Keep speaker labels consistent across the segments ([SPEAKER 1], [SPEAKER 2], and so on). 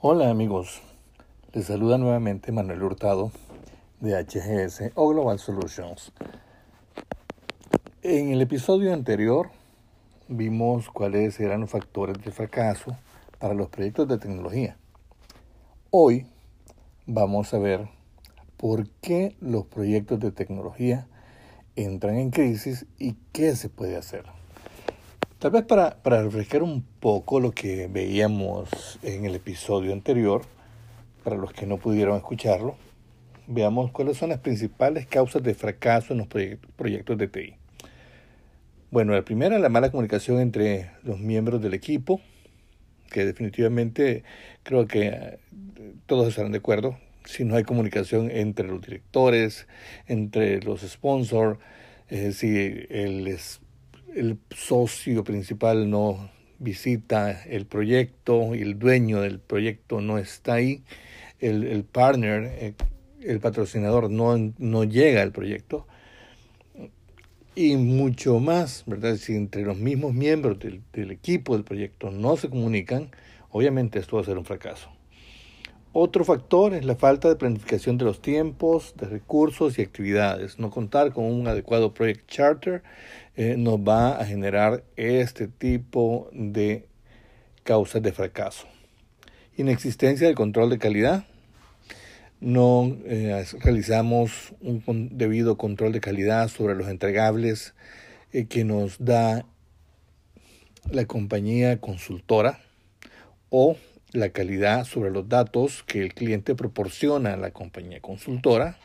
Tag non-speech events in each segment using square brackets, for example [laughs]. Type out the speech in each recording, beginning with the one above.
[SPEAKER 1] Hola amigos, les saluda nuevamente Manuel Hurtado de HGS o Global Solutions. En el episodio anterior vimos cuáles eran los factores de fracaso para los proyectos de tecnología. Hoy vamos a ver por qué los proyectos de tecnología entran en crisis y qué se puede hacer. Tal vez para, para refrescar un poco lo que veíamos en el episodio anterior, para los que no pudieron escucharlo, veamos cuáles son las principales causas de fracaso en los proyectos de TI. Bueno, la primera, la mala comunicación entre los miembros del equipo, que definitivamente creo que eh, todos estarán de acuerdo. Si no hay comunicación entre los directores, entre los sponsors, eh, si el, el socio principal no visita el proyecto y el dueño del proyecto no está ahí, el, partner, eh, el, patrocinador no, no llega al proyecto, y mucho más, ¿verdad? Si entre los mismos miembros del, del, equipo del proyecto no se comunican, obviamente esto va a ser un fracaso. Otro factor es la falta de planificación de los tiempos, de recursos y actividades. No contar con un adecuado project charter eh, nos va a generar este tipo de causas de fracaso. Inexistencia del control de calidad. No eh, realizamos un debido control de calidad sobre los entregables eh, que nos da la compañía consultora o la calidad sobre los datos que el cliente proporciona a la compañía consultora.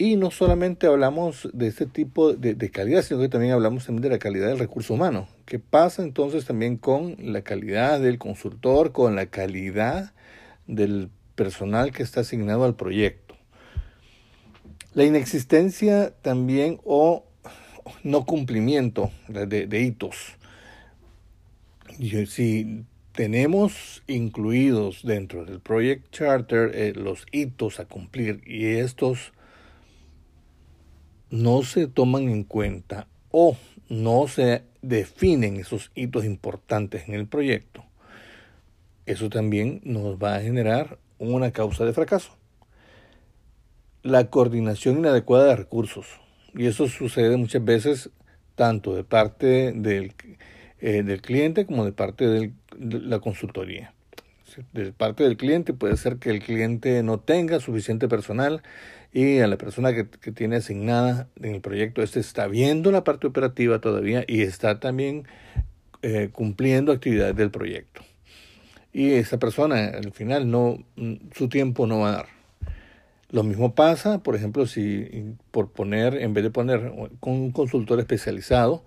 [SPEAKER 1] Y no solamente hablamos de este tipo de, calidad, sino que también hablamos también de la calidad del recurso humano. ¿Qué pasa entonces también con la calidad del consultor, con la calidad del personal que está asignado al proyecto? La inexistencia también o no cumplimiento de, de hitos. Si tenemos incluidos dentro del Project Charter eh, los hitos a cumplir y estos no se toman en cuenta o no se definen esos hitos importantes en el proyecto, eso también nos va a generar una causa de fracaso. La coordinación inadecuada de recursos. Y eso sucede muchas veces tanto de parte del eh, del cliente como de parte de la consultoría. De parte del cliente puede ser que el cliente no tenga suficiente personal y a la persona que, tiene asignada en el proyecto este está viendo la parte operativa todavía y está también eh, cumpliendo actividades del proyecto. Y esa persona al final no su tiempo no va a dar. Lo mismo pasa, por ejemplo, si por poner, en vez de poner con un consultor especializado,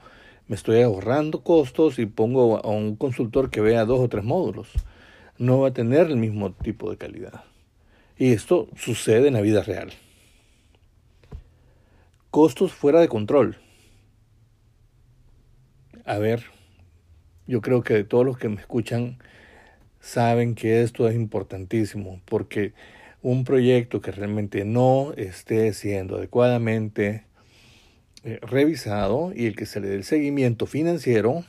[SPEAKER 1] me estoy ahorrando costos y pongo a un consultor que vea dos o tres módulos. No va a tener el mismo tipo de calidad. Y esto sucede en la vida real. Costos fuera de control. A ver, yo creo que de todos los que me escuchan saben que esto es importantísimo porque un proyecto que realmente no esté siendo adecuadamente eh, revisado y el que se le dé el seguimiento financiero,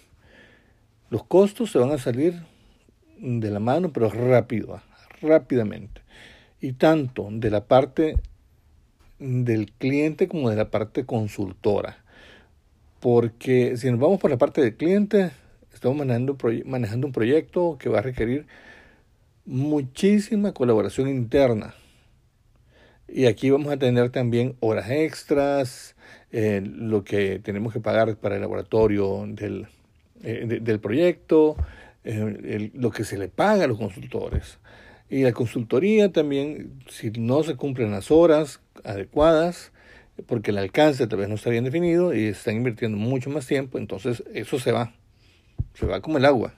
[SPEAKER 1] los costos se van a salir de la mano, pero rápido, rápidamente. Y tanto de la parte del cliente como de la parte consultora. Porque si nos vamos por la parte del cliente, estamos manejando, un proyecto que va a requerir muchísima colaboración interna. Y aquí vamos a tener también horas extras, eh, lo que tenemos que pagar para el laboratorio del, eh, del proyecto, eh, lo que se le paga a los consultores. Y la consultoría también, si no se cumplen las horas adecuadas, porque el alcance tal vez no está bien definido y están invirtiendo mucho más tiempo, entonces eso se va, se va como el agua.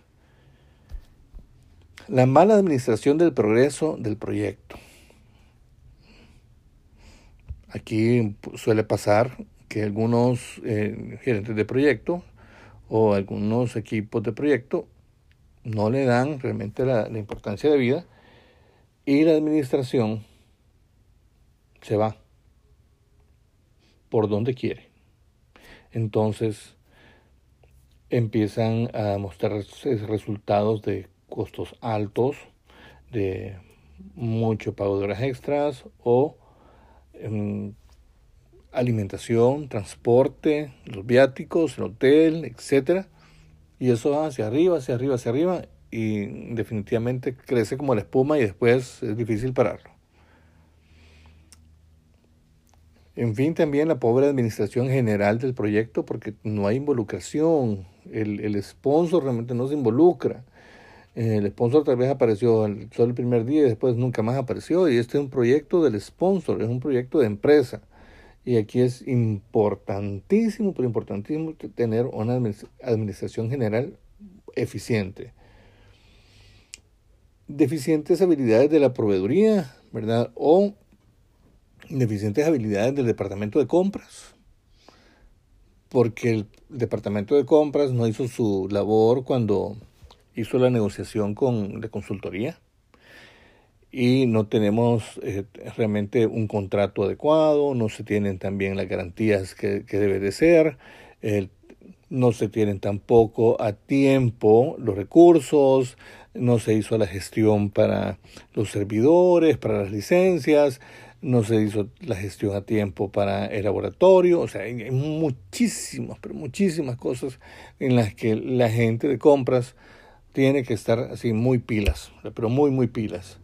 [SPEAKER 1] La mala administración del progreso del proyecto. Aquí suele pasar que algunos eh, gerentes de proyecto o algunos equipos de proyecto no le dan realmente la, la importancia de vida y la administración se va por donde quiere. Entonces empiezan a mostrar resultados de costos altos de mucho pago de horas extras o em, alimentación, transporte, los viáticos, el hotel, etcétera. Y eso va hacia arriba, hacia arriba, hacia arriba y definitivamente crece como la espuma y después es difícil pararlo. En fin, también la pobre administración general del proyecto porque no hay involucración, el, el sponsor realmente no se involucra. El sponsor tal vez apareció solo el primer día y después nunca más apareció. Y este es un proyecto del sponsor, es un proyecto de empresa. Y aquí es importantísimo, pero importantísimo tener una administración general eficiente. Deficientes habilidades de la proveeduría, ¿verdad? O deficientes habilidades del departamento de compras. Porque el departamento de compras no hizo su labor cuando hizo la negociación con de consultoría y no tenemos eh, realmente un contrato adecuado, no se tienen también las garantías que, debe de ser, no se tienen tampoco a tiempo los recursos, no se hizo la gestión para los servidores, para las licencias, no se hizo la gestión a tiempo para el laboratorio, o sea, hay muchísimas, pero muchísimas cosas en las que la gente de compras tiene que estar así muy pilas, pero muy, muy pilas.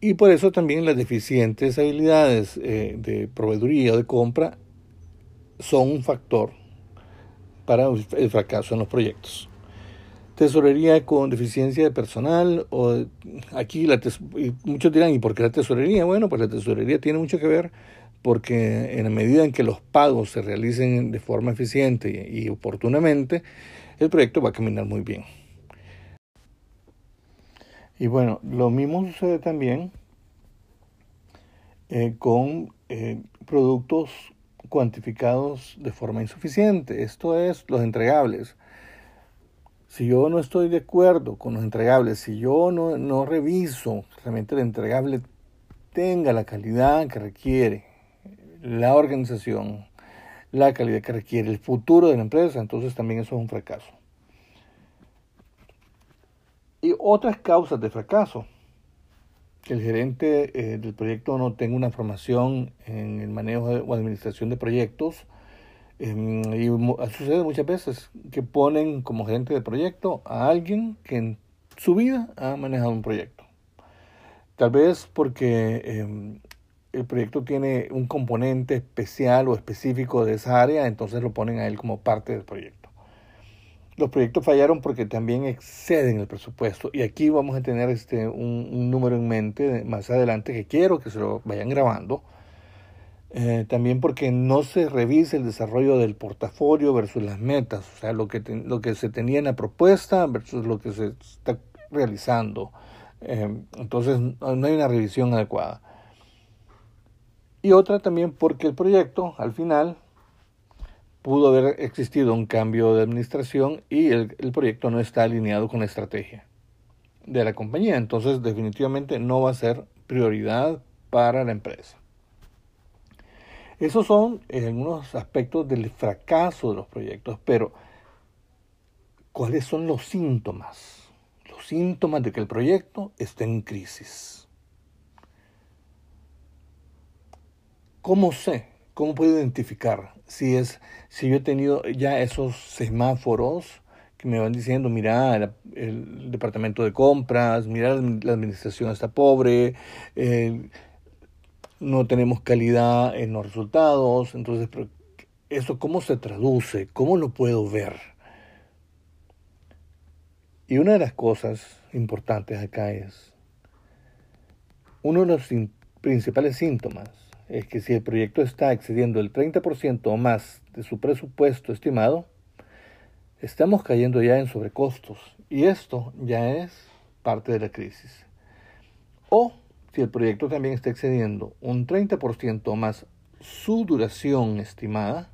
[SPEAKER 1] Y por eso también las deficientes habilidades eh, de proveeduría o de compra son un factor para el fracaso en los proyectos. Tesorería con deficiencia de personal, o aquí la muchos dirán, ¿y por qué la tesorería? Bueno, pues la tesorería tiene mucho que ver porque en la medida en que los pagos se realicen de forma eficiente y oportunamente, el proyecto va a caminar muy bien. Y bueno, lo mismo sucede también eh, con eh, productos cuantificados de forma insuficiente. Esto es los entregables. Si yo no estoy de acuerdo con los entregables, si yo no, no reviso realmente el entregable tenga la calidad que requiere la organización, la calidad que requiere el futuro de la empresa, entonces también eso es un fracaso. Y otras causas de fracaso. Que el gerente eh, del proyecto no tenga una formación en el manejo o administración de proyectos. Em, y sucede muchas veces que ponen como gerente de proyecto a alguien que en su vida ha manejado un proyecto. Tal vez porque em, el proyecto tiene un componente especial o específico de esa área, entonces lo ponen a él como parte del proyecto. Los proyectos fallaron porque también exceden el presupuesto y aquí vamos a tener este, un, número en mente más adelante que quiero que se lo vayan grabando. Eh, también porque no se revisa el desarrollo del portafolio versus las metas, o sea, lo que, lo que se tenía en la propuesta versus lo que se está realizando. Eh, entonces no hay una revisión adecuada y otra también porque el proyecto al final pudo haber existido un cambio de administración y el, proyecto no está alineado con la estrategia de la compañía. Entonces definitivamente no va a ser prioridad para la empresa. Esos son algunos aspectos del fracaso de los proyectos, pero ¿cuáles son los síntomas? Los síntomas de que el proyecto está en crisis. ¿Cómo sé? ¿Cómo puedo identificar si es si yo he tenido ya esos semáforos que me van diciendo, mira, el, departamento de compras, mira, la administración está pobre, eh, no tenemos calidad en los resultados, entonces, ¿eso cómo se traduce? ¿Cómo lo puedo ver? Y una de las cosas importantes acá es, uno de los principales síntomas es que si el proyecto está excediendo el 30% o más de su presupuesto estimado, estamos cayendo ya en sobrecostos y esto ya es parte de la crisis. O si el proyecto también está excediendo un 30% o más su duración estimada,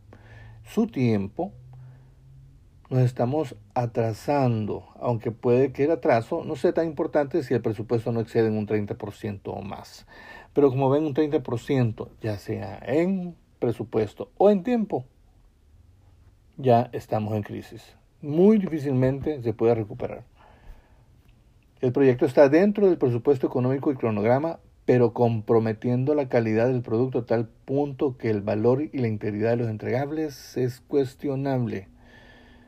[SPEAKER 1] su tiempo, nos estamos atrasando, aunque puede que el atraso no sea tan importante si el presupuesto no excede en un 30% o más. Pero como ven, un 30%, ya sea en presupuesto o en tiempo, ya estamos en crisis. Muy difícilmente se puede recuperar. El proyecto está dentro del presupuesto económico y cronograma, pero comprometiendo la calidad del producto a tal punto que el valor y la integridad de los entregables es cuestionable.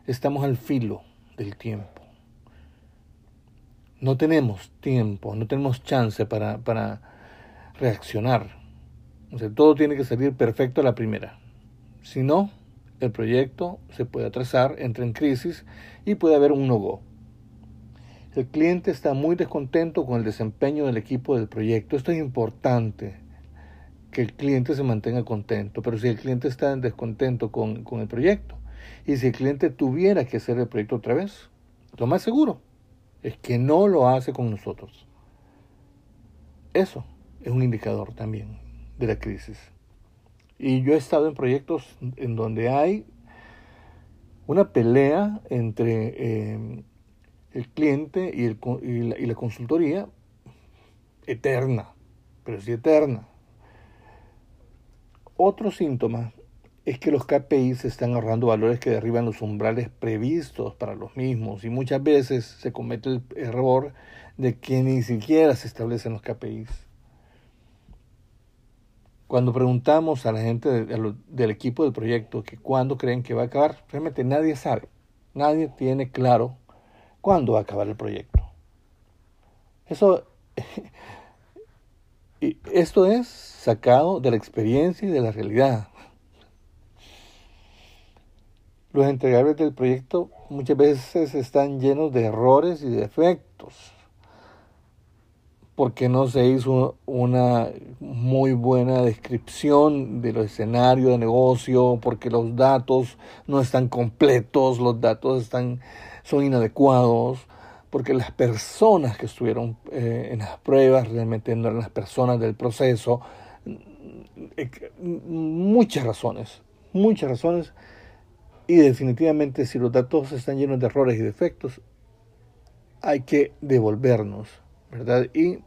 [SPEAKER 1] Estamos al filo del tiempo. No tenemos tiempo, no tenemos chance para, para reaccionar. O sea, todo tiene que salir perfecto a la primera. Si no, el proyecto se puede atrasar, entra en crisis y puede haber un no-go. El cliente está muy descontento con el desempeño del equipo del proyecto. Esto es importante, que el cliente se mantenga contento. Pero si el cliente está descontento con, con el proyecto y si el cliente tuviera que hacer el proyecto otra vez, lo más seguro es que no lo hace con nosotros. Eso es un indicador también de la crisis. Y yo he estado en proyectos en donde hay una pelea entre eh, el cliente y, el, y, la, consultoría eterna, pero sí eterna. Otro síntoma es que los KPIs están ahorrando valores que derriban los umbrales previstos para los mismos y muchas veces se comete el error de que ni siquiera se establecen los KPIs. Cuando preguntamos a la gente del equipo del proyecto que cuándo creen que va a acabar, realmente nadie sabe. Nadie tiene claro cuándo va a acabar el proyecto. Eso, [laughs] esto es sacado de la experiencia y de la realidad. Los entregables del proyecto muchas veces están llenos de errores y defectos porque no se hizo una muy buena descripción de los escenarios de negocio, porque los datos no están completos, los datos están, son inadecuados, porque las personas que estuvieron eh, en las pruebas realmente no eran las personas del proceso. Muchas razones, muchas razones. Y definitivamente si los datos están llenos de errores y defectos, hay que devolvernos, ¿verdad? Y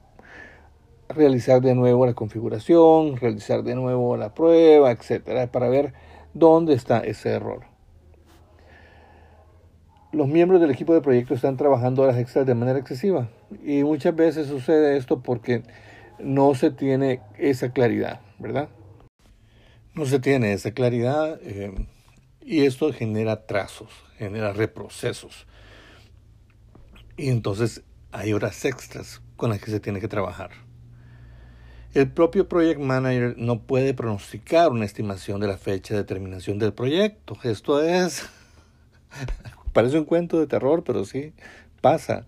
[SPEAKER 1] realizar de nuevo la configuración, realizar de nuevo la prueba, etcétera, para ver dónde está ese error. Los miembros del equipo de proyecto están trabajando horas extras de manera excesiva y muchas veces sucede esto porque no se tiene esa claridad, ¿verdad? No se tiene esa claridad eh, y esto genera trazos, genera reprocesos. Y entonces hay horas extras con las que se tiene que trabajar. El propio Project Manager no puede pronosticar una estimación de la fecha de terminación del proyecto. Esto es, [laughs] parece un cuento de terror, pero sí pasa.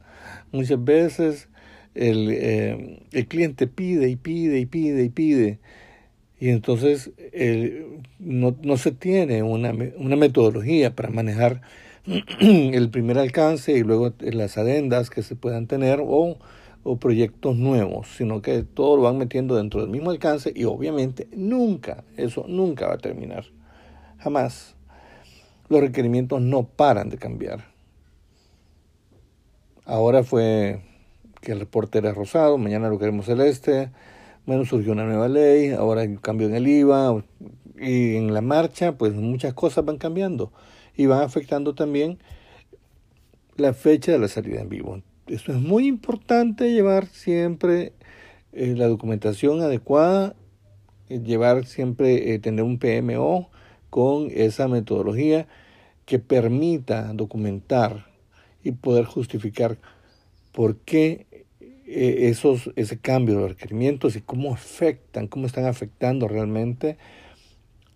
[SPEAKER 1] Muchas veces el, eh, el cliente pide y pide y pide y pide. Y entonces no, no, se tiene una, una metodología para manejar [clears throat] el primer alcance y luego las adendas que se puedan tener o o proyectos nuevos, sino que todo lo van metiendo dentro del mismo alcance y obviamente nunca, eso nunca va a terminar. Jamás. Los requerimientos no paran de cambiar. Ahora fue que el reporte era rosado, mañana lo queremos celeste, bueno, surgió una nueva ley, ahora hay un cambio en el IVA y en la marcha, pues muchas cosas van cambiando y van afectando también la fecha de la salida en vivo esto es muy importante llevar siempre eh, la documentación adecuada, eh, llevar siempre, eh, tener un PMO con esa metodología que permita documentar y poder justificar por qué esos, ese cambio de requerimientos y cómo afectan, cómo están afectando realmente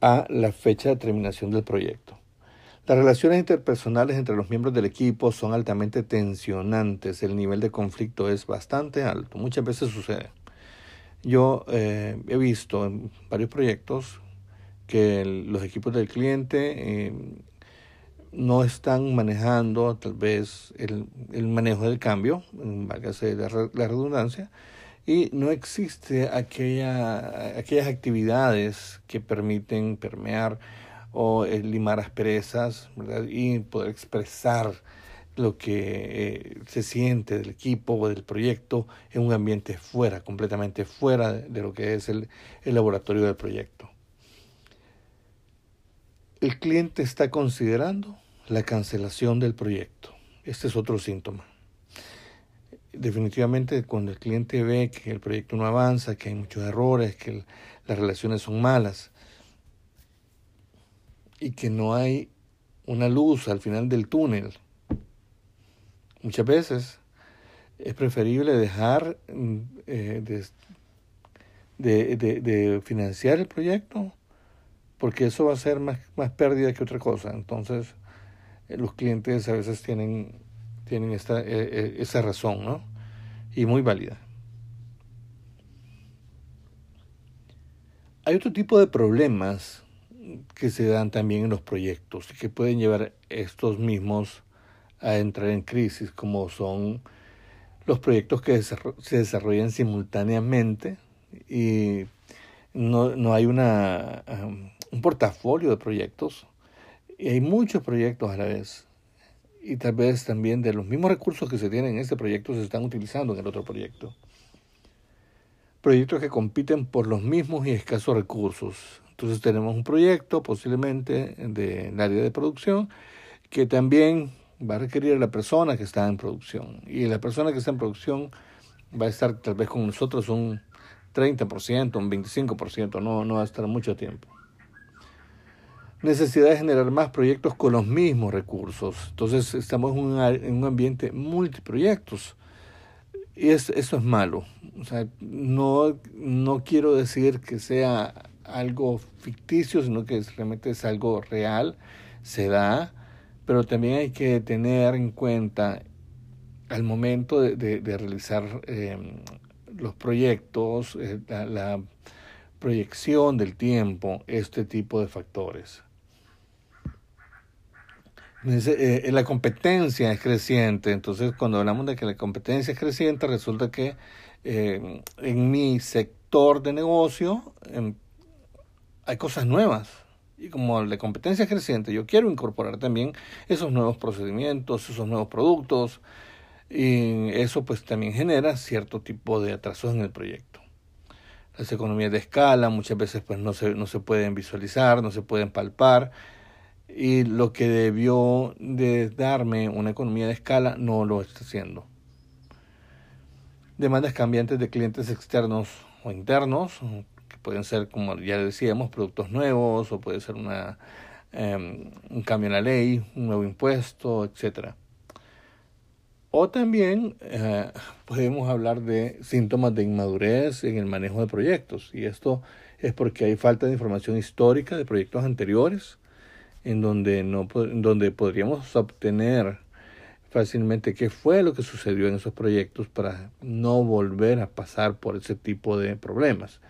[SPEAKER 1] a la fecha de terminación del proyecto. Las relaciones interpersonales entre los miembros del equipo son altamente tensionantes, el nivel de conflicto es bastante alto, muchas veces sucede. Yo eh, he visto en varios proyectos que los equipos del cliente eh, no están manejando tal vez el, el manejo del cambio, válgase la, la redundancia, y no existe aquella, aquellas actividades que permiten permear o limar asperezas ¿verdad? y poder expresar lo que eh, se siente del equipo o del proyecto en un ambiente fuera, completamente fuera de, lo que es el, el laboratorio del proyecto. El cliente está considerando la cancelación del proyecto. Este es otro síntoma. definitivamente cuando el cliente ve que el proyecto no avanza, que hay muchos errores, que las relaciones son malas y que no hay una luz al final del túnel, muchas veces es preferible dejar mm, eh, de, de, financiar el proyecto porque eso va a ser más, más pérdida que otra cosa. Entonces, eh, los clientes a veces tienen, tienen esta, eh, esa razón, ¿no? Y muy válida. Hay otro tipo de problemas que se dan también en los proyectos y que pueden llevar estos mismos a entrar en crisis, como son los proyectos que se desarrollan simultáneamente y no, no hay una, un portafolio de proyectos y hay muchos proyectos a la vez y tal vez también de los mismos recursos que se tienen en este proyecto se están utilizando en el otro proyecto. Proyectos que compiten por los mismos y escasos recursos. Entonces tenemos un proyecto posiblemente del área de producción que también va a requerir a la persona que está en producción. Y la persona que está en producción va a estar tal vez con nosotros un 30%, un 25%, no, no va a estar mucho tiempo. Necesidad de generar más proyectos con los mismos recursos. Entonces estamos en un, en un ambiente multiproyectos. Y es, eso es malo. O sea, no, no quiero decir que sea algo ficticio, sino que realmente es algo real. Se da pero también hay que tener en cuenta al momento de, realizar em, los proyectos, eh, la, proyección del tiempo, este tipo de factores. Eh, la competencia es creciente, entonces cuando hablamos de que la competencia es creciente, resulta que em, en mi sector de negocio em, hay cosas nuevas, y como la competencia es creciente, yo quiero incorporar también esos nuevos procedimientos, esos nuevos productos, y eso pues también genera cierto tipo de atrasos en el proyecto. Las economías de escala muchas veces pues no se, no se pueden visualizar, no se pueden palpar, y lo que debió de darme una economía de escala no lo está haciendo. Demandas cambiantes de clientes externos o internos, pueden ser, como ya decíamos, productos nuevos o puede ser una, em, un cambio en la ley, un nuevo impuesto, etcétera. O también eh, podemos hablar de síntomas de inmadurez en el manejo de proyectos. Y esto es porque hay falta de información histórica de proyectos anteriores, en donde, no, donde podríamos obtener fácilmente qué fue lo que sucedió en esos proyectos para no volver a pasar por ese tipo de problemas.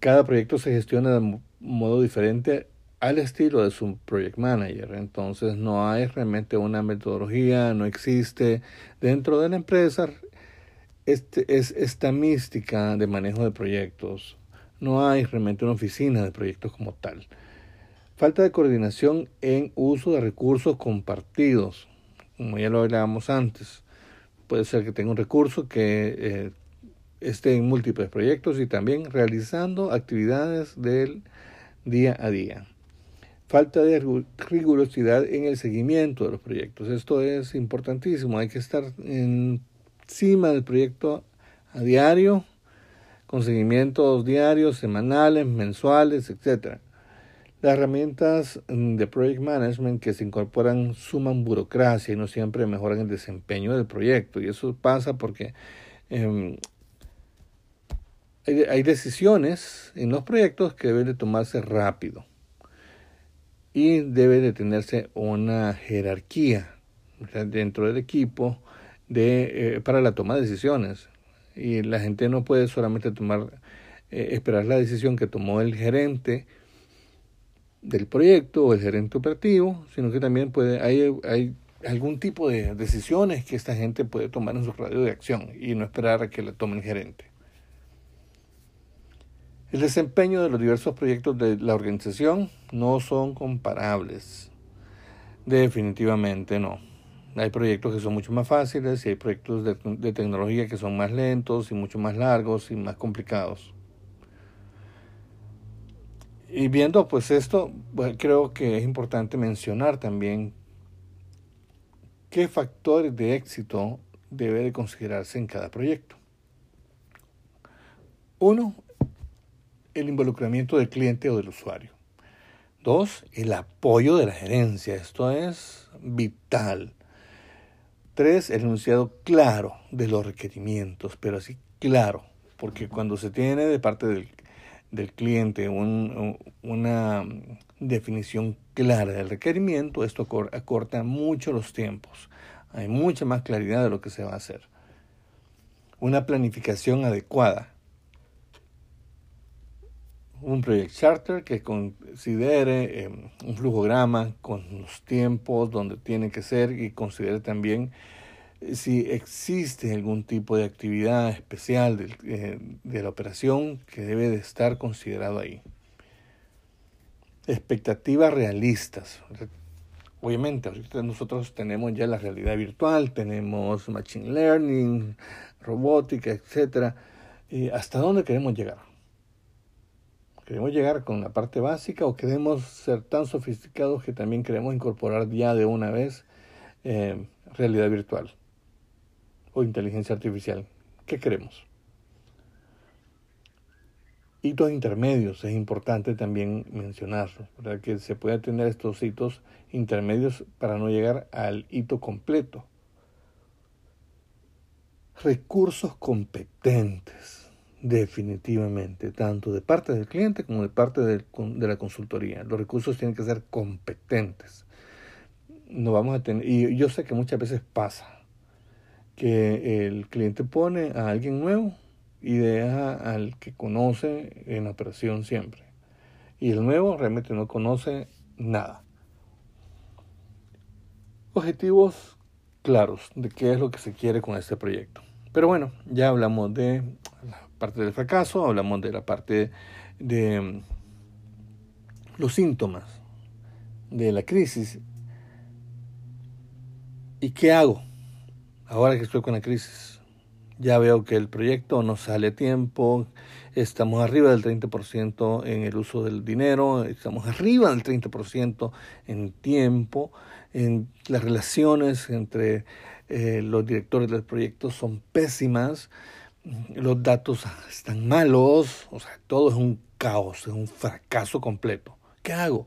[SPEAKER 1] Cada proyecto se gestiona de modo diferente al estilo de su project manager. Entonces no hay realmente una metodología, no existe dentro de la empresa este, es esta mística de manejo de proyectos. No hay realmente una oficina de proyectos como tal. Falta de coordinación en uso de recursos compartidos, como ya lo hablábamos antes. Puede ser que tenga un recurso que eh, esté en múltiples proyectos y también realizando actividades del día a día. Falta de rigurosidad en el seguimiento de los proyectos. Esto es importantísimo. Hay que estar encima del proyecto a diario, con seguimientos diarios, semanales, mensuales, etc. Las herramientas de Project Management que se incorporan suman burocracia y no siempre mejoran el desempeño del proyecto. Y eso pasa porque em, hay, decisiones en los proyectos que deben de tomarse rápido y debe de tenerse una jerarquía dentro del equipo de, eh, para la toma de decisiones. Y la gente no puede solamente tomar, eh, esperar la decisión que tomó el gerente del proyecto o el gerente operativo, sino que también puede, hay, hay algún tipo de decisiones que esta gente puede tomar en su radio de acción y no esperar a que la tome el gerente. El desempeño de los diversos proyectos de la organización no son comparables. Definitivamente no. Hay proyectos que son mucho más fáciles y hay proyectos de, tecnología que son más lentos y mucho más largos y más complicados. Y viendo pues esto, pues, creo que es importante mencionar también qué factores de éxito debe de considerarse en cada proyecto. Uno, el involucramiento del cliente o del usuario. Dos, el apoyo de la gerencia. Esto es vital. Tres, el enunciado claro de los requerimientos, pero así claro, porque cuando se tiene de parte del, del cliente una definición clara del requerimiento, esto acorta mucho los tiempos. Hay mucha más claridad de lo que se va a hacer. Una planificación adecuada. Un project charter que considere eh, un flujograma con los tiempos donde tiene que ser y considere también si existe algún tipo de actividad especial de, eh, de, la operación que debe de estar considerado ahí. Expectativas realistas. Obviamente, ahorita nosotros tenemos ya la realidad virtual, tenemos machine learning, robótica, etc. ¿Hasta dónde queremos llegar? ¿Queremos llegar con la parte básica o queremos ser tan sofisticados que también queremos incorporar ya de una vez eh, realidad virtual? O inteligencia artificial. ¿Qué queremos? Hitos intermedios, es importante también mencionarlo, para que se pueda tener estos hitos intermedios para no llegar al hito completo. Recursos competentes, definitivamente, tanto de parte del cliente como de parte de la consultoría. Los recursos tienen que ser competentes. No vamos a tener, y yo sé que muchas veces pasa, que el cliente pone a alguien nuevo y deja al que conoce en operación siempre. Y el nuevo realmente no conoce nada. Objetivos claros de qué es lo que se quiere con este proyecto. Pero bueno, ya hablamos de la parte del fracaso, hablamos de la parte de mm, los síntomas de la crisis. ¿Y qué hago? Ahora que estoy con la crisis, ya veo que el proyecto no sale a tiempo, estamos arriba del 30% en el uso del dinero, estamos arriba del 30% en tiempo, en las relaciones entre eh, los directores del proyecto son pésimas, los datos están malos, o sea, todo es un caos, es un fracaso completo. ¿Qué hago?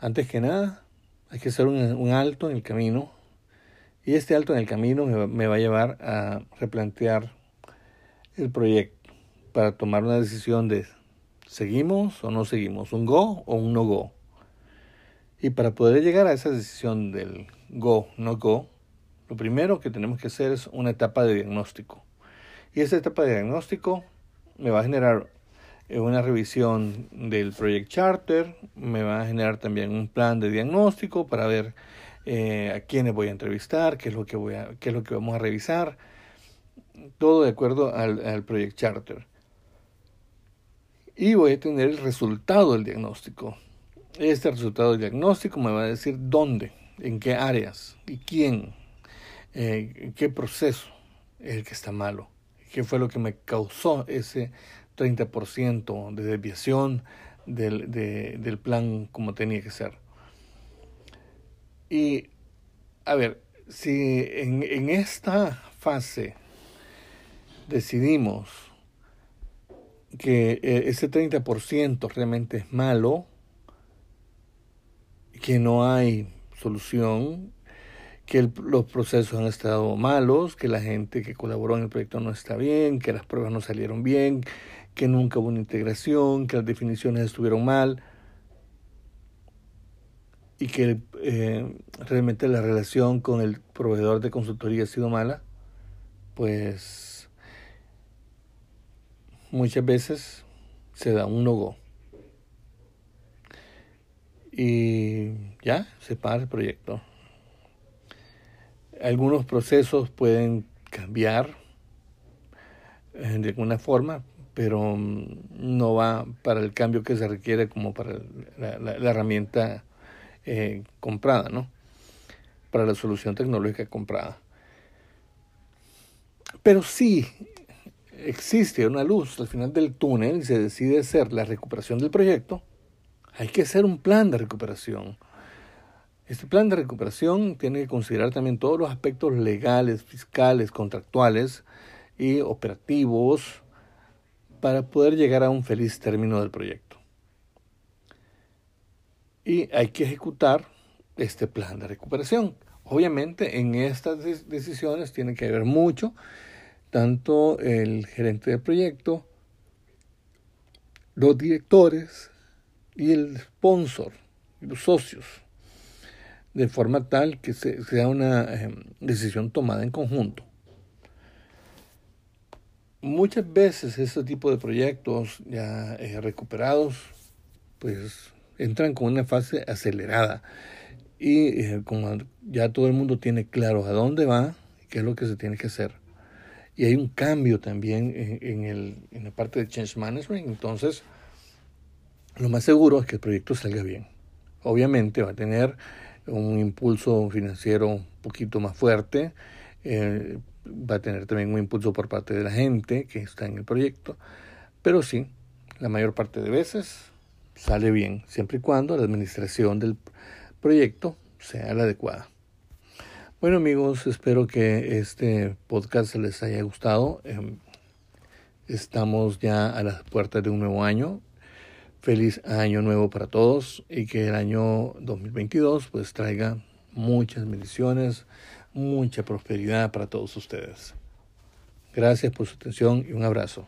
[SPEAKER 1] Antes que nada, hay que hacer un alto en el camino y este alto en el camino me va a llevar a replantear el proyecto para tomar una decisión de seguimos o no seguimos, un go o un no go. Y para poder llegar a esa decisión del go, no go, lo primero que tenemos que hacer es una etapa de diagnóstico. Y esa etapa de diagnóstico me va a generar eh, una revisión del Project Charter, me va a generar también un plan de diagnóstico para ver eh, a quiénes voy a entrevistar, qué es lo que, voy a, qué es lo que vamos a revisar, todo de acuerdo al, al Project Charter. Y voy a tener el resultado del diagnóstico. Este resultado del diagnóstico me va a decir dónde, en qué áreas y quién, eh, qué proceso es el que está malo, qué fue lo que me causó ese 30% de desviación del, del plan como tenía que ser. Y, a ver, si en, en esta fase decidimos que eh, ese 30% realmente es malo, que no hay solución, que los procesos han estado malos, que la gente que colaboró en el proyecto no está bien, que las pruebas no salieron bien, que nunca hubo una integración, que las definiciones estuvieron mal y que eh, realmente la relación con el proveedor de consultoría ha sido mala, pues muchas veces se da un no Y ya se para el proyecto. Algunos procesos pueden cambiar eh, de alguna forma, pero mm, no va para el cambio que se requiere como para la herramienta eh, comprada, ¿no? Para la solución tecnológica comprada. Pero sí existe una luz al final del túnel y se decide hacer la recuperación del proyecto, hay que hacer un plan de recuperación. Este plan de recuperación tiene que considerar también todos los aspectos legales, fiscales, contractuales y operativos para poder llegar a un feliz término del proyecto. Y hay que ejecutar este plan de recuperación. Obviamente en estas decisiones tiene que haber mucho, tanto el gerente del proyecto, los directores y el sponsor, los socios, de forma tal que sea una em, decisión tomada en conjunto. Muchas veces este tipo de proyectos ya eh, recuperados, pues entran con una fase acelerada y eh, como ya todo el mundo tiene claro a dónde va, qué es lo que se tiene que hacer. Y hay un cambio también en, el, en la parte de change management, entonces lo más seguro es que el proyecto salga bien. Obviamente va a tener un impulso financiero un poquito más fuerte, eh, va a tener también un impulso por parte de la gente que está en el proyecto, pero sí, la mayor parte de veces sale bien, siempre y cuando la administración del proyecto sea la adecuada. Bueno amigos, espero que este podcast les haya gustado. Em, estamos ya a las puertas de un nuevo año. Feliz año nuevo para todos y que el año 2022 pues traiga muchas bendiciones, mucha prosperidad para todos ustedes. Gracias por su atención y un abrazo.